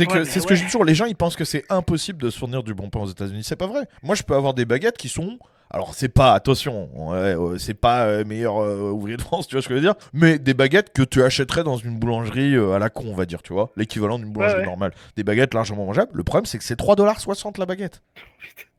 C'est que Ouais, c'est mais ce que je dis toujours. Les gens ils pensent que c'est impossible de se fournir du bon pain aux États-Unis. C'est pas vrai. Moi je peux avoir des baguettes qui sont. Alors c'est pas attention, ouais, ouais, c'est pas euh, meilleur euh, ouvrier de France, tu vois ce que je veux dire. Mais des baguettes que tu achèterais dans une boulangerie euh, à la con, on va dire, tu vois, l'équivalent d'une boulangerie ouais. normale. Des baguettes largement mangeables. Le problème c'est que c'est 3,60$ la baguette.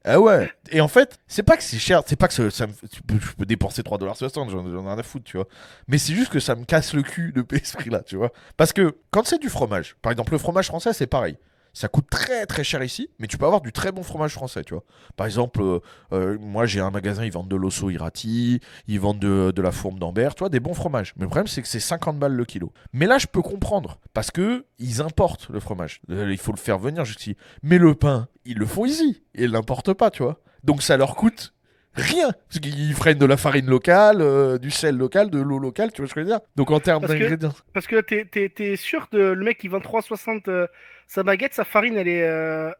Ah ouais. Et en fait, c'est pas que c'est cher, c'est pas que ça, ça me- peux- je peux dépenser 3,60$, j'en j'en ai rien à foutre, tu vois. Mais c'est juste que ça me casse le cul de payer ce prix-là, tu vois. Parce que quand c'est du fromage, par exemple, le fromage français, c'est pareil. Ça coûte très très cher ici, mais tu peux avoir du très bon fromage français, tu vois. Par exemple, euh, euh, moi j'ai un magasin, ils vendent de l'osso irati, ils vendent de, la fourme d'Ambert, tu vois, des bons fromages. Mais le problème, c'est que c'est 50 balles le kilo. Mais là, je peux comprendre, parce que ils importent le fromage. Euh, il faut le faire venir jusqu'ici. Mais le pain, ils le font ici, et ils l'importent pas, tu vois. Donc ça leur coûte rien. Parce qu'ils freinent de la farine locale, euh, du sel local, de l'eau locale, tu vois ce que je veux dire? Donc en termes d'ingrédients. Parce que t'es, t'es, t'es sûr de le mec qui vend 3,60 euh, sa baguette, sa farine, elle est. euh,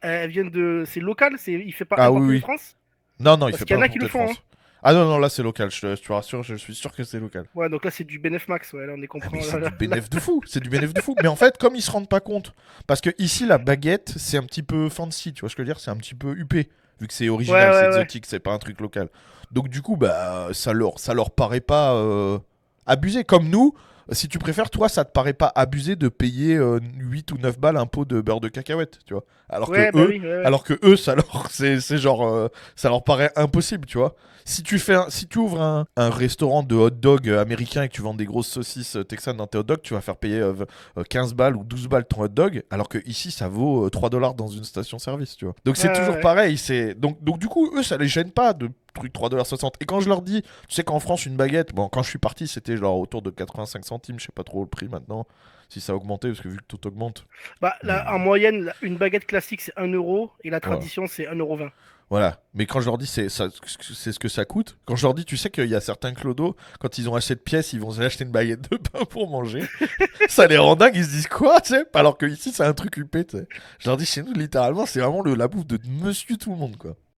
elle vient de. C'est local Il fait pas Ah importer oui, de oui. France? Non, non, il Parce fait qu'il y pas en a qui le font, France. Ah non, non, là c'est local, je te, je te rassure, je suis sûr que c'est local. Ouais, donc là c'est du Benef Max, ouais, là on est Ah, compris. mais c'est du bénéf de fou, c'est du bénéf de fou. Mais en fait, comme ils se rendent pas compte, parce que ici la baguette, c'est un petit peu fancy, tu vois ce que je veux dire, c'est un petit peu huppé, vu que c'est original, Ouais, ouais, c'est ouais. exotique, c'est pas un truc local. Donc du coup, bah ça leur, ça leur paraît pas euh, abusé. Comme nous, si tu préfères, toi, ça te paraît pas abusé de payer euh, 8 ou 9 balles un pot de beurre de cacahuète, tu vois. Alors Ouais, que bah eux, oui, ouais, ouais. alors que eux, ça leur, c'est, genre, euh, ça leur paraît impossible, tu vois. Si tu fais, un- si tu ouvres un, un restaurant de hot dog américain et que tu vends des grosses saucisses euh, texanes dans tes hot dogs, tu vas faire payer euh, v- euh, 15 balles ou 12 balles ton hot dog, alors que ici, ça vaut euh, 3 dollars dans une station-service, tu vois. Donc c'est toujours pareil. C'est donc, donc du coup, eux, ça les gêne pas de trucs 3 dollars 60. Et quand je leur dis, tu sais qu'en France, une baguette, bon, quand je suis parti, c'était genre autour de 85 centimes, je sais pas trop le prix maintenant. Si ça a augmenté, parce que vu que tout augmente. Bah, là, en moyenne, une baguette classique c'est 1 euro et la tradition c'est 1,20€. Voilà. Mais quand je leur dis c'est ce que ça coûte, quand je leur dis, tu sais qu'il y a certains clodos, quand ils ont acheté de pièces, ils vont acheter une baguette de pain pour manger. ça les rend dingues, ils se disent quoi, tu sais? Alors que ici, c'est un truc huppé, tu sais. Je leur dis, chez nous, littéralement, c'est vraiment le, la bouffe de monsieur tout le monde, quoi.